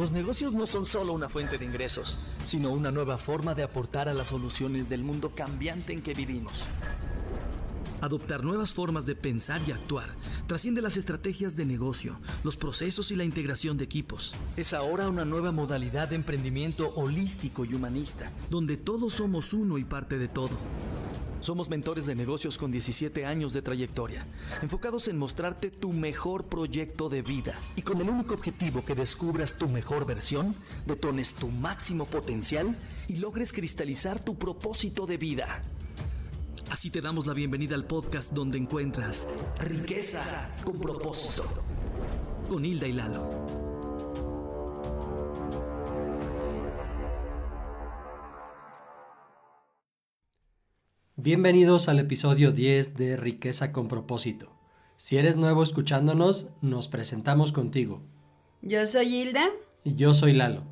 Los negocios no son solo una fuente de ingresos, sino una nueva forma de aportar a las soluciones del mundo cambiante en que vivimos. Adoptar nuevas formas de pensar y actuar trasciende las estrategias de negocio, los procesos y la integración de equipos. Es ahora una nueva modalidad de emprendimiento holístico y humanista, donde todos somos uno y parte de todo. Somos mentores de negocios con 17 años de trayectoria, enfocados en mostrarte tu mejor proyecto de vida y con el único objetivo que descubras tu mejor versión, detones tu máximo potencial y logres cristalizar tu propósito de vida. Así te damos la bienvenida al podcast donde encuentras riqueza con propósito. Con Hilda y Lalo. Bienvenidos al episodio 10 de Riqueza con propósito. Si eres nuevo escuchándonos, nos presentamos contigo. Yo soy Hilda. Y yo soy Lalo.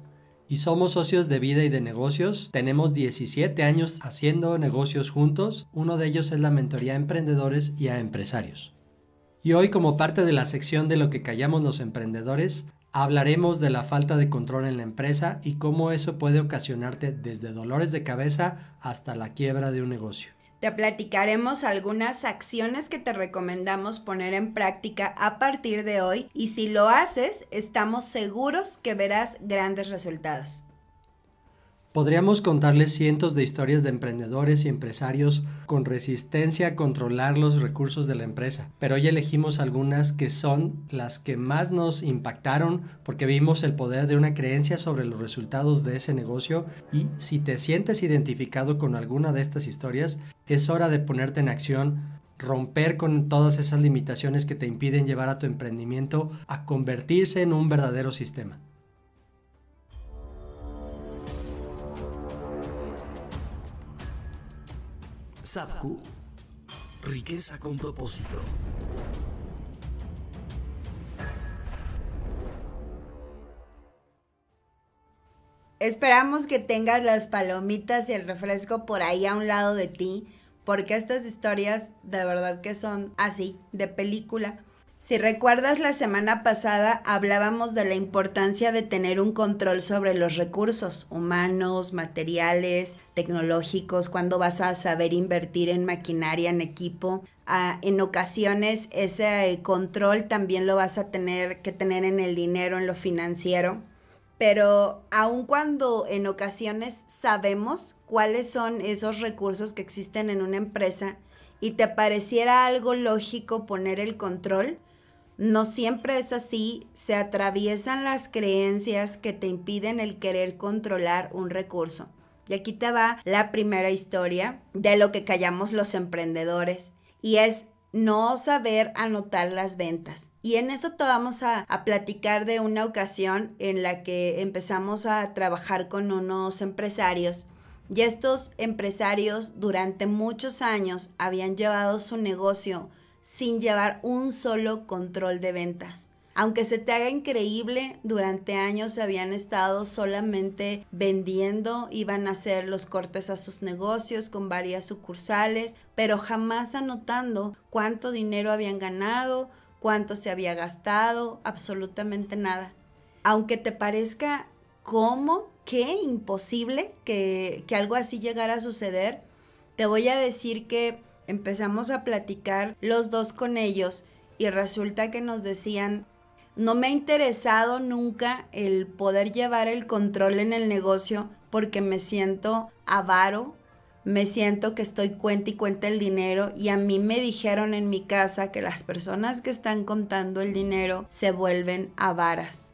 Y somos socios de vida y de negocios. Tenemos 17 años haciendo negocios juntos. Uno de ellos es la mentoría a emprendedores y a empresarios. Y hoy como parte de la sección de lo que callamos los emprendedores, hablaremos de la falta de control en la empresa y cómo eso puede ocasionarte desde dolores de cabeza hasta la quiebra de un negocio. Te platicaremos algunas acciones que te recomendamos poner en práctica a partir de hoy y si lo haces, estamos seguros que verás grandes resultados. Podríamos contarles cientos de historias de emprendedores y empresarios con resistencia a controlar los recursos de la empresa, pero hoy elegimos algunas que son las que más nos impactaron porque vimos el poder de una creencia sobre los resultados de ese negocio y si te sientes identificado con alguna de estas historias, es hora de ponerte en acción romper con todas esas limitaciones que te impiden llevar a tu emprendimiento a convertirse en un verdadero sistema. Sadku, riqueza con propósito. Esperamos que tengas las palomitas y el refresco por ahí a un lado de ti, porque estas historias de verdad que son así, de película. Si recuerdas la semana pasada hablábamos de la importancia de tener un control sobre los recursos humanos, materiales, tecnológicos, cuando vas a saber invertir en maquinaria, en equipo. Ah, en ocasiones ese control también lo vas a tener que tener en el dinero, en lo financiero. Pero aun cuando en ocasiones sabemos cuáles son esos recursos que existen en una empresa y te pareciera algo lógico poner el control, no siempre es así, se atraviesan las creencias que te impiden el querer controlar un recurso. Y aquí te va la primera historia de lo que callamos los emprendedores y es no saber anotar las ventas. Y en eso te vamos a, a, platicar de una ocasión en la que empezamos a trabajar con unos empresarios. Y estos empresarios durante muchos años habían llevado su negocio sin llevar un solo control de ventas. Aunque se te haga increíble, durante años se habían estado solamente vendiendo, iban a hacer los cortes a sus negocios con varias sucursales, pero jamás anotando cuánto dinero habían ganado, cuánto se había gastado, absolutamente nada. Aunque te parezca cómo, qué imposible que, que algo así llegara a suceder, te voy a decir que empezamos a platicar los dos con ellos y resulta que nos decían, no me ha interesado nunca el poder llevar el control en el negocio porque me siento avaro, me siento que estoy cuenta y cuenta el dinero y a mí me dijeron en mi casa que las personas que están contando el dinero se vuelven avaras.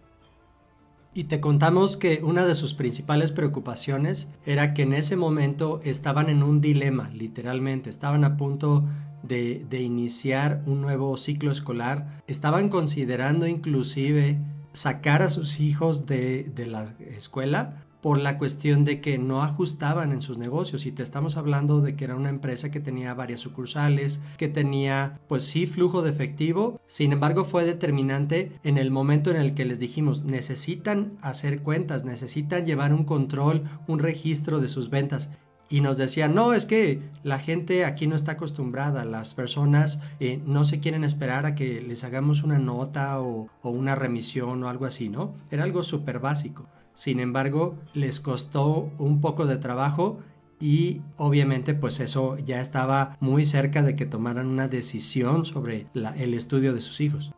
Y te contamos que una de sus principales preocupaciones era que en ese momento estaban en un dilema, literalmente, estaban a punto de, iniciar un nuevo ciclo escolar, estaban considerando inclusive sacar a sus hijos de, de la escuela por la cuestión de que no ajustaban en sus negocios y te estamos hablando de que era una empresa que tenía varias sucursales, que tenía pues sí flujo de efectivo, sin embargo fue determinante en el momento en el que les dijimos necesitan hacer cuentas, necesitan llevar un control, un registro de sus ventas y nos decían, no, es que la gente aquí no está acostumbrada, las personas eh, no se quieren esperar a que les hagamos una nota o, o una remisión o algo así, ¿no? Era algo súper básico. Sin embargo, les costó un poco de trabajo y obviamente pues eso ya estaba muy cerca de que tomaran una decisión sobre el estudio de sus hijos.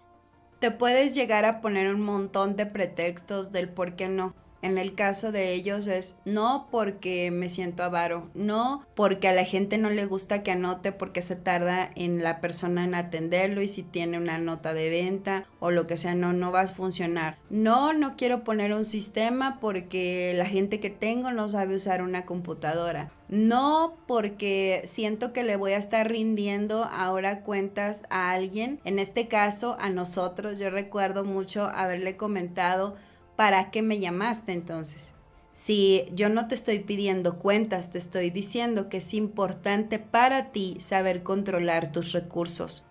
Te puedes llegar a poner un montón de pretextos del por qué no. En el caso de ellos es no porque me siento avaro, no porque a la gente no le gusta que anote porque se tarda en la persona en atenderlo y si tiene una nota de venta o lo que sea, no, no va a funcionar. No, no quiero poner un sistema porque la gente que tengo no sabe usar una computadora. No porque siento que le voy a estar rindiendo ahora cuentas a alguien, en este caso a nosotros. Yo recuerdo mucho haberle comentado ¿para qué me llamaste entonces? Si yo no te estoy pidiendo cuentas, te estoy diciendo que es importante para ti saber controlar tus recursos.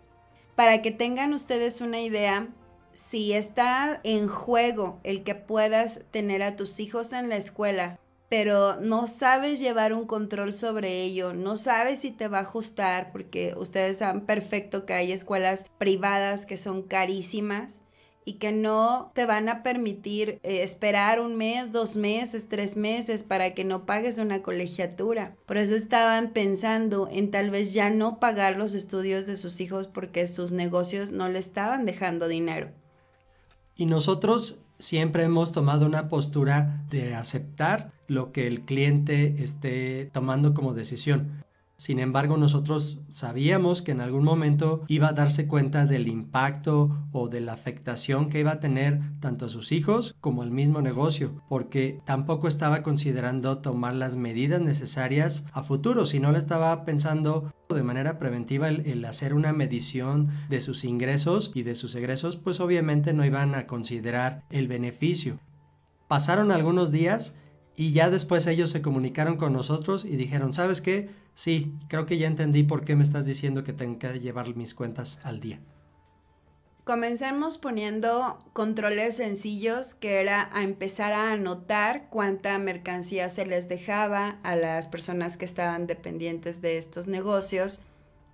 Para que tengan ustedes una idea, si está en juego el que puedas tener a tus hijos en la escuela, pero no sabes llevar un control sobre ello, no sabes si te va a ajustar, porque ustedes saben perfecto que hay escuelas privadas que son carísimas y que no te van a permitir eh, esperar un mes, dos meses, tres meses para que no pagues una colegiatura. Por eso estaban pensando en tal vez ya no pagar los estudios de sus hijos porque sus negocios no le estaban dejando dinero. Y nosotros siempre hemos tomado una postura de aceptar lo que el cliente esté tomando como decisión. Sin embargo, nosotros sabíamos que en algún momento iba a darse cuenta del impacto o de la afectación que iba a tener tanto a sus hijos como al mismo negocio, porque tampoco estaba considerando tomar las medidas necesarias a futuro, sino le estaba pensando de manera preventiva el, hacer una medición de sus ingresos y de sus egresos, pues obviamente no iban a considerar el beneficio. Pasaron algunos días y ya después ellos se comunicaron con nosotros y dijeron, ¿sabes qué? Sí, creo que ya entendí por qué me estás diciendo que tengo que llevar mis cuentas al día. Comencemos poniendo controles sencillos que era a empezar a anotar cuánta mercancía se les dejaba a las personas que estaban dependientes de estos negocios,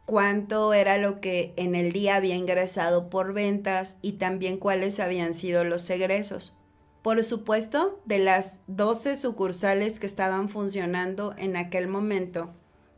cuánto era lo que en el día había ingresado por ventas y también cuáles habían sido los egresos. Por supuesto, de las 12 sucursales que estaban funcionando en aquel momento,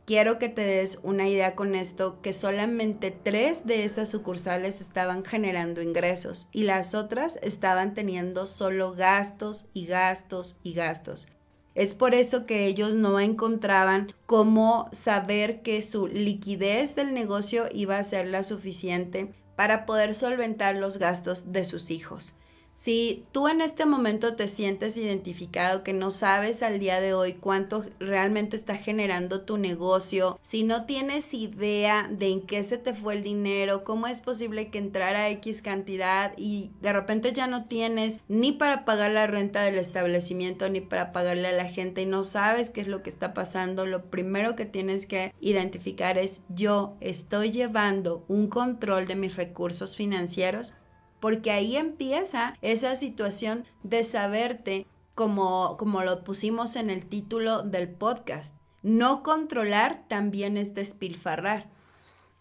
quiero que te des una idea con esto, que solamente tres de esas sucursales estaban generando ingresos y las otras estaban teniendo solo gastos y gastos y gastos. Es por eso que ellos no encontraban cómo saber que su liquidez del negocio iba a ser la suficiente para poder solventar los gastos de sus hijos. Si tú en este momento te sientes identificado, que no sabes al día de hoy cuánto realmente está generando tu negocio, si no tienes idea de en qué se te fue el dinero, cómo es posible que entrara X cantidad y de repente ya no tienes ni para pagar la renta del establecimiento ni para pagarle a la gente y no sabes qué es lo que está pasando, lo primero que tienes que identificar es yo estoy llevando un control de mis recursos financieros porque ahí empieza esa situación de saberte como, como lo pusimos en el título del podcast. No controlar también es despilfarrar.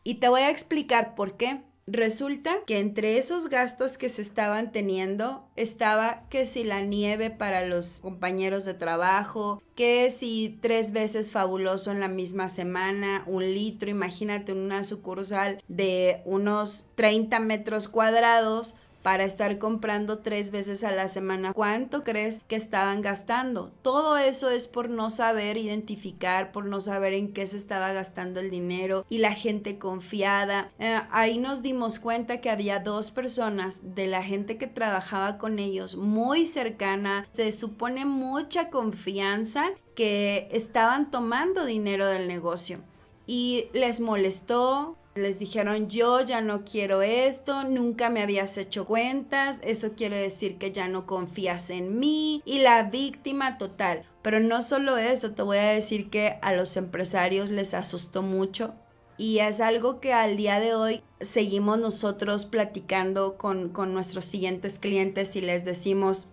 Y te voy a explicar por qué. Resulta que entre esos gastos que se estaban teniendo estaba que si la nieve para los compañeros de trabajo, que si tres veces fabuloso en la misma semana, un litro, imagínate una sucursal de unos 30 metros cuadrados, para estar comprando tres veces a la semana. ¿Cuánto crees que estaban gastando? Todo eso es por no saber identificar, por no saber en qué se estaba gastando el dinero y la gente confiada. Eh, ahí nos dimos cuenta que había dos personas de la gente que trabajaba con ellos muy cercana. Se supone mucha confianza que estaban tomando dinero del negocio y les molestó, les dijeron, yo ya no quiero esto, nunca me habías hecho cuentas, eso quiere decir que ya no confías en mí y la víctima total. Pero no solo eso, te voy a decir que a los empresarios les asustó mucho y es algo que al día de hoy seguimos nosotros platicando con, con nuestros siguientes clientes y les decimos,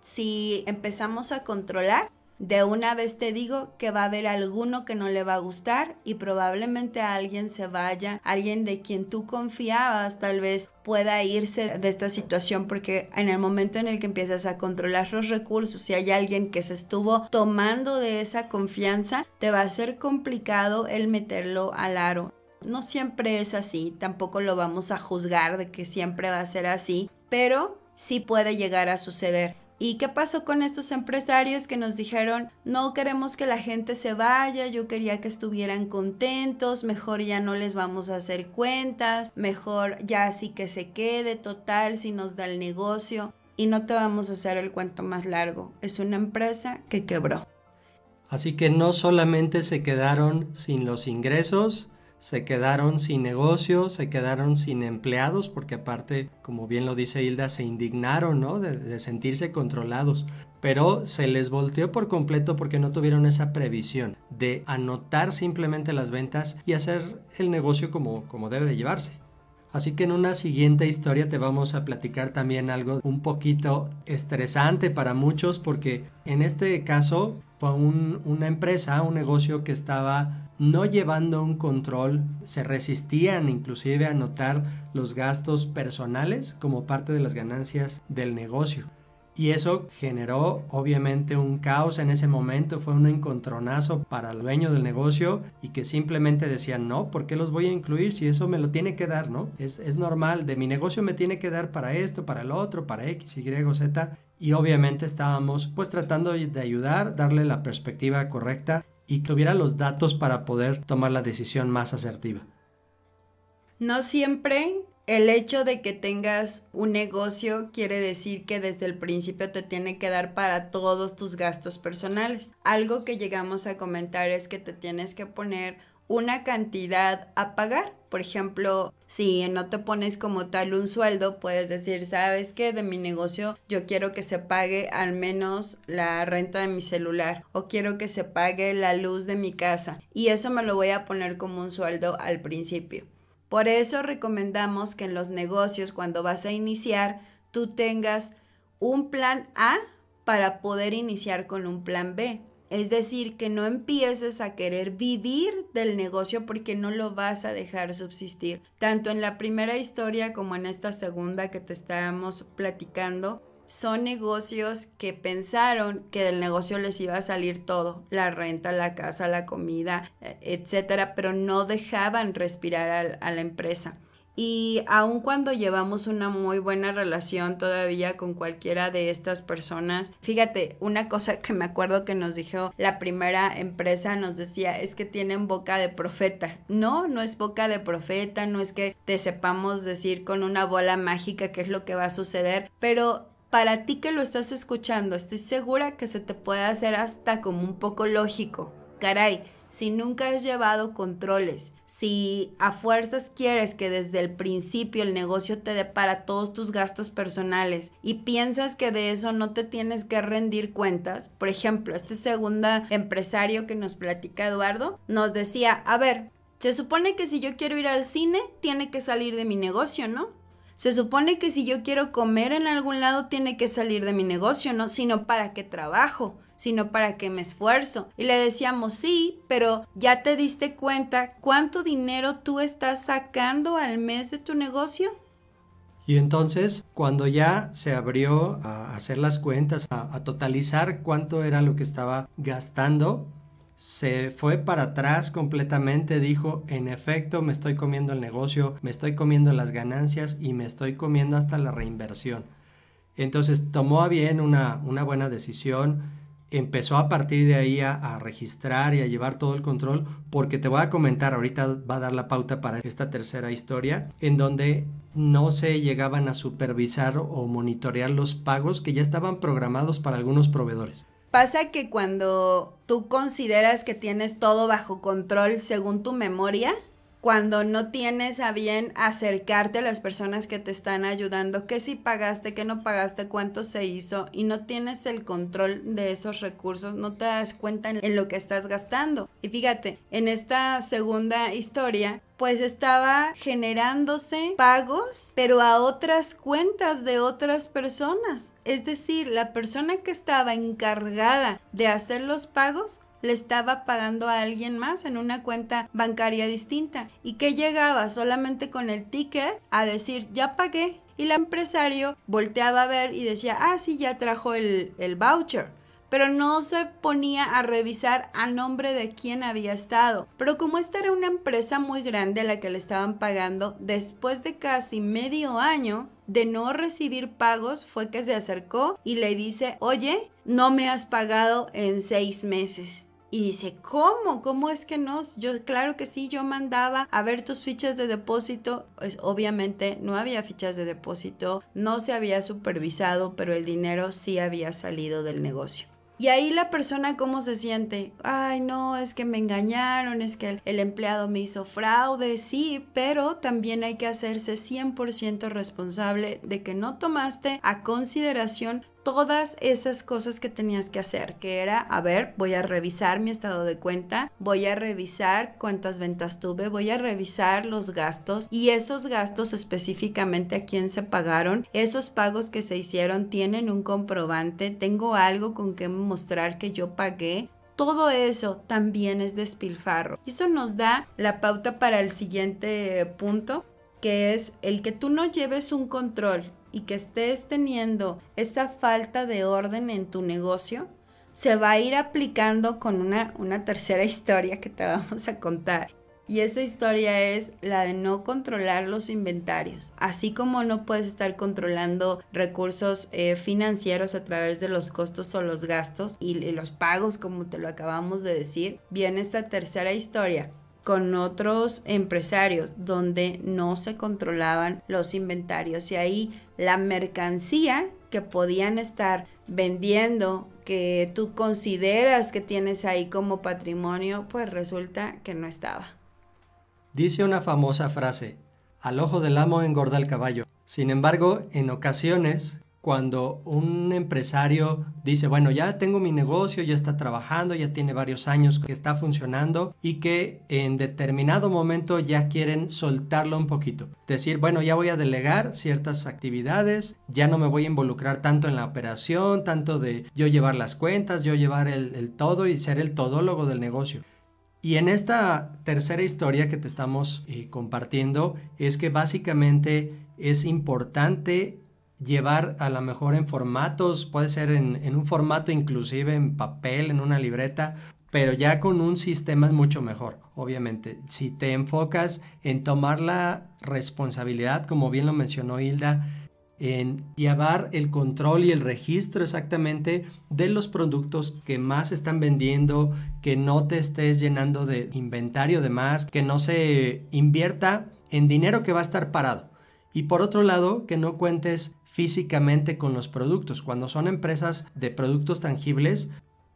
si empezamos a controlar, de una vez te digo que va a haber alguno que no le va a gustar y probablemente alguien se vaya, alguien de quien tú confiabas tal vez pueda irse de esta situación porque en el momento en el que empiezas a controlar los recursos, si hay alguien que se estuvo tomando de esa confianza, te va a ser complicado el meterlo al aro. No siempre es así, tampoco lo vamos a juzgar de que siempre va a ser así, pero sí puede llegar a suceder. ¿Y qué pasó con estos empresarios que nos dijeron, no queremos que la gente se vaya, yo quería que estuvieran contentos, mejor ya no les vamos a hacer cuentas, mejor ya sí que se quede total si nos da el negocio? Y no te vamos a hacer el cuento más largo, es una empresa que quebró. Así que no solamente se quedaron sin los ingresos, se quedaron sin negocio, se quedaron sin empleados, porque aparte, como bien lo dice Hilda, se indignaron, ¿no? De, sentirse controlados. Pero se les volteó por completo porque no tuvieron esa previsión de anotar simplemente las ventas y hacer el negocio como, como debe de llevarse. Así que en una siguiente historia te vamos a platicar también algo un poquito estresante para muchos porque en este caso fue una empresa, un negocio que estaba no llevando un control, se resistían inclusive a notar los gastos personales como parte de las ganancias del negocio. Y eso generó obviamente un caos en ese momento, fue un encontronazo para el dueño del negocio y que simplemente decían, no, ¿por qué los voy a incluir si eso me lo tiene que dar, no? Es, es normal, de mi negocio me tiene que dar para esto, para el otro, para X, Y, Z. Y obviamente estábamos pues tratando de ayudar, darle la perspectiva correcta y tuviera los datos para poder tomar la decisión más asertiva. No siempre el hecho de que tengas un negocio quiere decir que desde el principio te tiene que dar para todos tus gastos personales. Algo que llegamos a comentar es que te tienes que poner una cantidad a pagar. Por ejemplo, si no te pones como tal un sueldo, puedes decir, sabes que de mi negocio yo quiero que se pague al menos la renta de mi celular o quiero que se pague la luz de mi casa y eso me lo voy a poner como un sueldo al principio. Por eso recomendamos que en los negocios cuando vas a iniciar tú tengas un plan A para poder iniciar con un plan B. Es decir, que no empieces a querer vivir del negocio porque no lo vas a dejar subsistir. Tanto en la primera historia como en esta segunda que te estábamos platicando, son negocios que pensaron que del negocio les iba a salir todo, la renta, la casa, la comida, e, etcétera, pero no dejaban respirar a, la empresa. Y aun cuando llevamos una muy buena relación todavía con cualquiera de estas personas, fíjate, una cosa que me acuerdo que nos dijo la primera empresa, nos decía, es que tienen boca de profeta. No, no es boca de profeta, no es que te sepamos decir con una bola mágica qué es lo que va a suceder, pero para ti que lo estás escuchando, estoy segura que se te puede hacer hasta como un poco lógico. Caray, si nunca has llevado controles, si a fuerzas quieres que desde el principio el negocio te dé para todos tus gastos personales y piensas que de eso no te tienes que rendir cuentas, por ejemplo, este segundo empresario que nos platica Eduardo nos decía, a ver, se supone que si yo quiero ir al cine, tiene que salir de mi negocio, ¿no? Se supone que si yo quiero comer en algún lado, tiene que salir de mi negocio, ¿no? Sino para qué trabajo sino para que me esfuerzo. Y le decíamos, sí, pero ya te diste cuenta cuánto dinero tú estás sacando al mes de tu negocio. Y entonces, cuando ya se abrió a hacer las cuentas, a, a, totalizar cuánto era lo que estaba gastando, se fue para atrás completamente, dijo, en efecto, me estoy comiendo el negocio, me estoy comiendo las ganancias y me estoy comiendo hasta la reinversión. Entonces tomó a bien una, una buena decisión, empezó a partir de ahí a, registrar y a llevar todo el control, porque te voy a comentar, ahorita va a dar la pauta para esta tercera historia, en donde no se llegaban a supervisar o monitorear los pagos que ya estaban programados para algunos proveedores. Pasa que cuando tú consideras que tienes todo bajo control según tu memoria, cuando no tienes a bien acercarte a las personas que te están ayudando, qué si pagaste, qué no pagaste, cuánto se hizo y no tienes el control de esos recursos, no te das cuenta en lo que estás gastando. Y fíjate, en esta segunda historia, pues estaba generándose pagos, pero a otras cuentas de otras personas. Es decir, la persona que estaba encargada de hacer los pagos le estaba pagando a alguien más en una cuenta bancaria distinta y que llegaba solamente con el ticket a decir ya pagué y el empresario volteaba a ver y decía ah sí ya trajo el, el voucher pero no se ponía a revisar a nombre de quién había estado. Pero como esta era una empresa muy grande a la que le estaban pagando, después de casi medio año de no recibir pagos, fue que se acercó y le dice, oye, no me has pagado en seis meses. Y dice, ¿cómo? ¿Cómo es que no? Yo, claro que sí, yo mandaba a ver tus fichas de depósito. Pues obviamente no había fichas de depósito, no se había supervisado, pero el dinero sí había salido del negocio. Y ahí la persona cómo se siente, ay no, es que me engañaron, es que el, empleado me hizo fraude, sí, pero también hay que hacerse 100% responsable de que no tomaste a consideración todas esas cosas que tenías que hacer, que era, a ver, voy a revisar mi estado de cuenta, voy a revisar cuántas ventas tuve, voy a revisar los gastos y esos gastos específicamente a quién se pagaron, esos pagos que se hicieron tienen un comprobante, tengo algo con que mostrar que yo pagué, todo eso también es despilfarro. Eso nos da la pauta para el siguiente punto, que es el que tú no lleves un control y que estés teniendo esa falta de orden en tu negocio, se va a ir aplicando con una, una tercera historia que te vamos a contar. Y esa historia es la de no controlar los inventarios. Así como no puedes estar controlando recursos eh, financieros a través de los costos o los gastos y los pagos, como te lo acabamos de decir, viene esta tercera historia con otros empresarios donde no se controlaban los inventarios y ahí la mercancía que podían estar vendiendo que tú consideras que tienes ahí como patrimonio, pues resulta que no estaba. Dice una famosa frase, al ojo del amo engorda el caballo. Sin embargo, en ocasiones cuando un empresario dice, bueno, ya tengo mi negocio, ya está trabajando, ya tiene varios años que está funcionando y que en determinado momento ya quieren soltarlo un poquito. Decir, bueno, ya voy a delegar ciertas actividades, ya no me voy a involucrar tanto en la operación, tanto de yo llevar las cuentas, yo llevar el, todo y ser el todólogo del negocio. Y en esta tercera historia que te estamos eh, compartiendo es que básicamente es importante llevar a lo mejor en formatos, puede ser en, un formato inclusive en papel, en una libreta, pero ya con un sistema es mucho mejor, obviamente. Si te enfocas en tomar la responsabilidad, como bien lo mencionó Hilda, en llevar el control y el registro exactamente de los productos que más están vendiendo, que no te estés llenando de inventario de más, que no se invierta en dinero que va a estar parado. Y por otro lado, que no cuentes físicamente con los productos. Cuando son empresas de productos tangibles,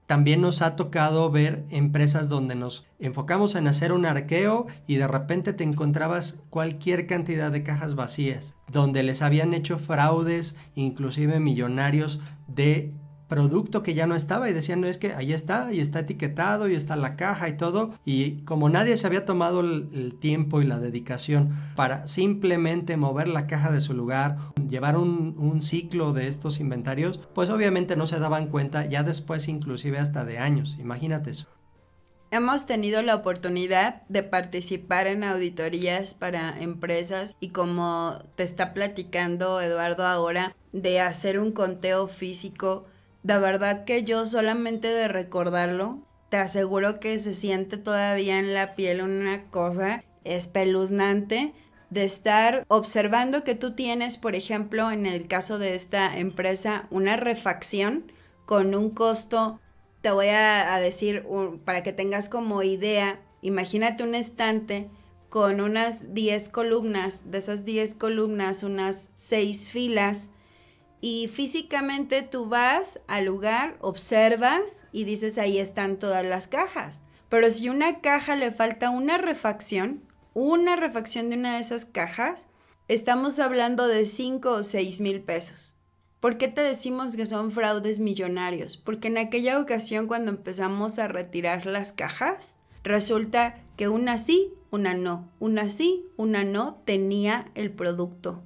también nos ha tocado ver empresas donde nos enfocamos en hacer un arqueo y de repente te encontrabas cualquier cantidad de cajas vacías, donde les habían hecho fraudes, inclusive millonarios, de producto que ya no estaba y decían, no es que ahí está y está etiquetado y está la caja y todo. Y como nadie se había tomado el, tiempo y la dedicación para simplemente mover la caja de su lugar, llevar un, un, ciclo de estos inventarios, pues obviamente no se daban cuenta ya después inclusive hasta de años. Imagínate eso. Hemos tenido la oportunidad de participar en auditorías para empresas y como te está platicando Eduardo ahora, de hacer un conteo físico de verdad que yo solamente de recordarlo, te aseguro que se siente todavía en la piel una cosa espeluznante de estar observando que tú tienes, por ejemplo, en el caso de esta empresa, una refacción con un costo, te voy a, decir, para que tengas como idea, imagínate un estante con unas 10 columnas, de esas 10 columnas, unas 6 filas, y físicamente tú vas al lugar, observas y dices ahí están todas las cajas. Pero si una caja le falta una refacción, una refacción de una de esas cajas, estamos hablando de 5 o 6 mil pesos. ¿Por qué te decimos que son fraudes millonarios? Porque en aquella ocasión cuando empezamos a retirar las cajas, resulta que una sí, una no, una sí, una no tenía el producto.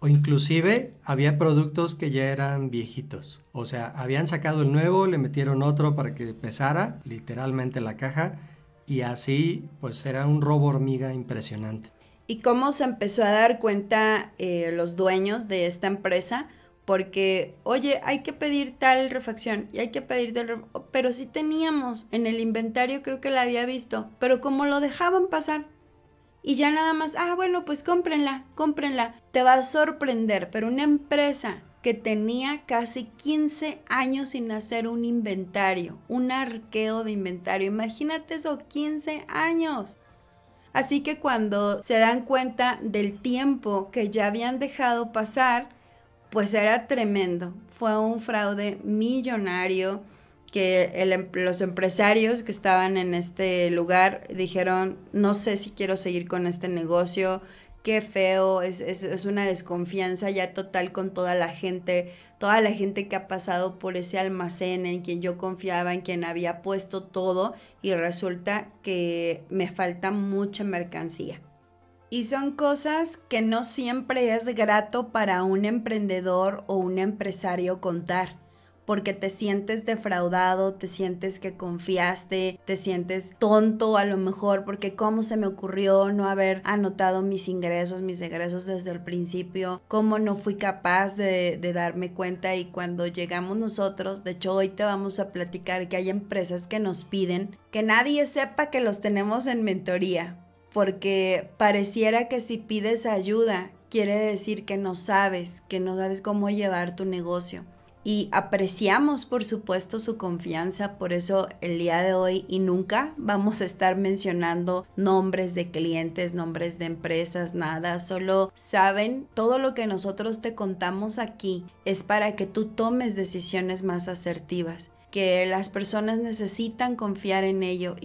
O inclusive había productos que ya eran viejitos. O sea, habían sacado el nuevo, le metieron otro para que pesara literalmente la caja y así pues era un robo hormiga impresionante. ¿Y cómo se empezó a dar cuenta eh, los dueños de esta empresa? Porque, oye, hay que pedir tal refacción y hay que pedir tal... Pero sí teníamos en el inventario, creo que la había visto, pero como lo dejaban pasar, y ya nada más, ah, bueno, pues cómprenla, cómprenla. Te va a sorprender, pero una empresa que tenía casi 15 años sin hacer un inventario, un arqueo de inventario, imagínate eso, 15 años. Así que cuando se dan cuenta del tiempo que ya habían dejado pasar, pues era tremendo. Fue un fraude millonario que em, los empresarios que estaban en este lugar dijeron, no sé si quiero seguir con este negocio, qué feo, es, es, una desconfianza ya total con toda la gente, toda la gente que ha pasado por ese almacén en quien yo confiaba, en quien había puesto todo y resulta que me falta mucha mercancía. Y son cosas que no siempre es grato para un emprendedor o un empresario contar porque te sientes defraudado, te sientes que confiaste, te sientes tonto a lo mejor porque cómo se me ocurrió no haber anotado mis ingresos, mis egresos desde el principio, cómo no fui capaz de, darme cuenta y cuando llegamos nosotros, de hecho hoy te vamos a platicar que hay empresas que nos piden que nadie sepa que los tenemos en mentoría, porque pareciera que si pides ayuda, quiere decir que no sabes, que no sabes cómo llevar tu negocio y apreciamos por supuesto su confianza, por eso el día de hoy y nunca vamos a estar mencionando nombres de clientes, nombres de empresas, nada, solo saben todo lo que nosotros te contamos aquí es para que tú tomes decisiones más asertivas que las personas necesitan confiar en ello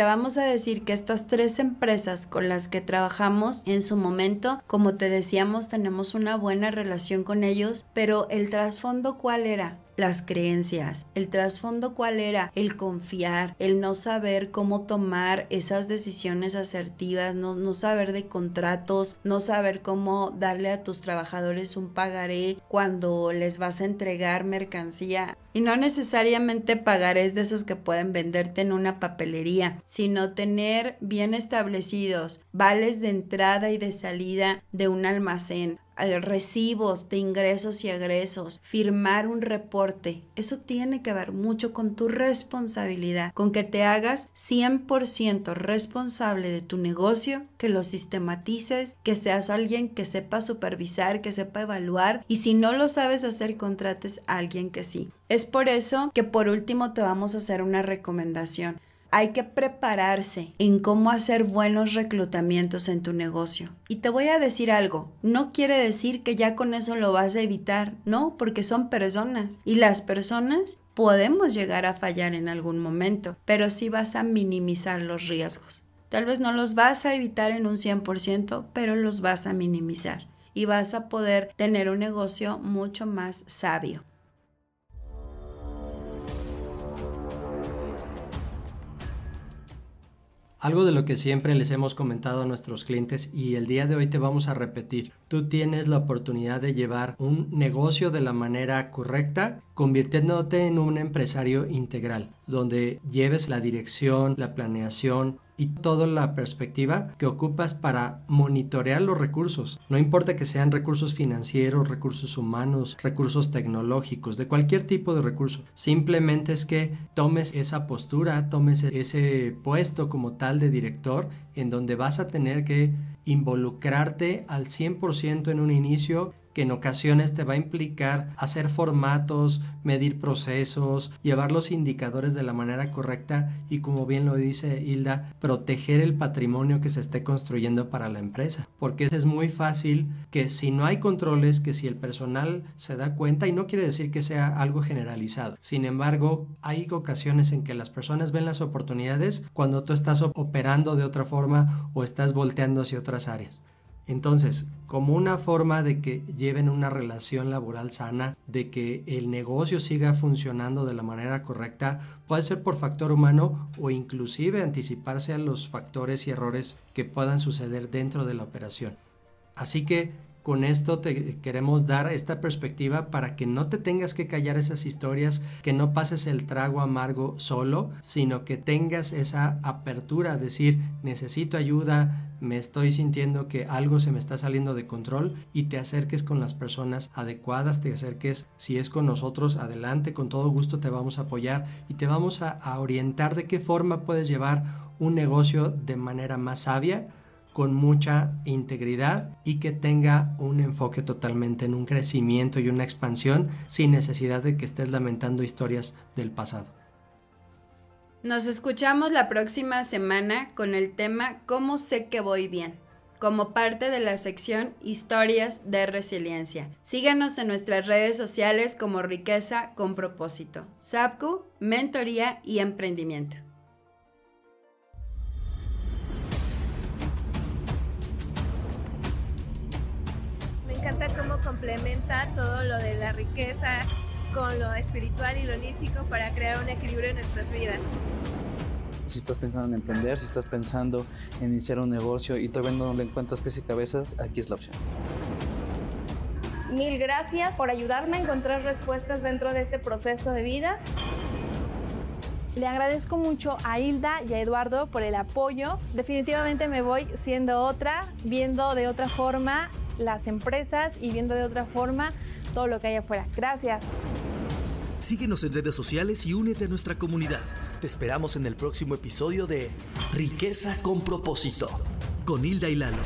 te vamos a decir que estas tres empresas con las que trabajamos en su momento, como te decíamos, tenemos una buena relación con ellos, pero el trasfondo cuál era? Las creencias, el trasfondo cuál era, el confiar, el no saber cómo tomar esas decisiones asertivas, no, no saber de contratos, no saber cómo darle a tus trabajadores un pagaré cuando les vas a entregar mercancía. Y no necesariamente pagarés de esos que pueden venderte en una papelería, sino tener bien establecidos vales de entrada y de salida de un almacén, recibos de ingresos y egresos, firmar un reporte. Eso tiene que ver mucho con tu responsabilidad, con que te hagas 100% responsable de tu negocio, que lo sistematices, que seas alguien que sepa supervisar, que sepa evaluar y si no lo sabes hacer, contrates a alguien que sí. Es por eso que por último te vamos a hacer una recomendación hay que prepararse en cómo hacer buenos reclutamientos en tu negocio. Y te voy a decir algo, no quiere decir que ya con eso lo vas a evitar, no, porque son personas y las personas podemos llegar a fallar en algún momento, pero sí vas a minimizar los riesgos. Tal vez no los vas a evitar en un 100%, pero los vas a minimizar y vas a poder tener un negocio mucho más sabio. Algo de lo que siempre les hemos comentado a nuestros clientes y el día de hoy te vamos a repetir. Tú tienes la oportunidad de llevar un negocio de la manera correcta, convirtiéndote en un empresario integral, donde lleves la dirección, la planeación, y toda la perspectiva que ocupas para monitorear los recursos. No importa que sean recursos financieros, recursos humanos, recursos tecnológicos, de cualquier tipo de recurso. Simplemente es que tomes esa postura, tomes ese puesto como tal de director en donde vas a tener que involucrarte al 100% en un inicio que en ocasiones te va a implicar hacer formatos, medir procesos, llevar los indicadores de la manera correcta y como bien lo dice Hilda, proteger el patrimonio que se esté construyendo para la empresa. Porque es muy fácil que si no hay controles, que si el personal se da cuenta, y no quiere decir que sea algo generalizado, sin embargo, hay ocasiones en que las personas ven las oportunidades cuando tú estás operando de otra forma o estás volteando hacia otras áreas. Entonces, como una forma de que lleven una relación laboral sana, de que el negocio siga funcionando de la manera correcta, puede ser por factor humano o inclusive anticiparse a los factores y errores que puedan suceder dentro de la operación. Así que con esto te queremos dar esta perspectiva para que no te tengas que callar esas historias, que no pases el trago amargo solo, sino que tengas esa apertura, decir, necesito ayuda, me estoy sintiendo que algo se me está saliendo de control y te acerques con las personas adecuadas, te acerques, si es con nosotros, adelante, con todo gusto te vamos a apoyar y te vamos a, a orientar de qué forma puedes llevar un negocio de manera más sabia con mucha integridad y que tenga un enfoque totalmente en un crecimiento y una expansión sin necesidad de que estés lamentando historias del pasado. Nos escuchamos la próxima semana con el tema ¿Cómo sé que voy bien? como parte de la sección Historias de Resiliencia. Síganos en nuestras redes sociales como Riqueza con propósito, SAPCU, Mentoría y Emprendimiento. Encanta cómo complementa todo lo de la riqueza con lo espiritual y lo holístico para crear un equilibrio en nuestras vidas. Si estás pensando en emprender, si estás pensando en iniciar un negocio y todavía no le encuentras pies y cabezas, aquí es la opción. Mil gracias por ayudarme a encontrar respuestas dentro de este proceso de vida. Le agradezco mucho a Hilda y a Eduardo por el apoyo. Definitivamente me voy siendo otra, viendo de otra forma las empresas y viendo de otra forma todo lo que hay afuera. Gracias. Síguenos en redes sociales y únete a nuestra comunidad. Te esperamos en el próximo episodio de Riqueza con propósito, con Hilda y Lalo.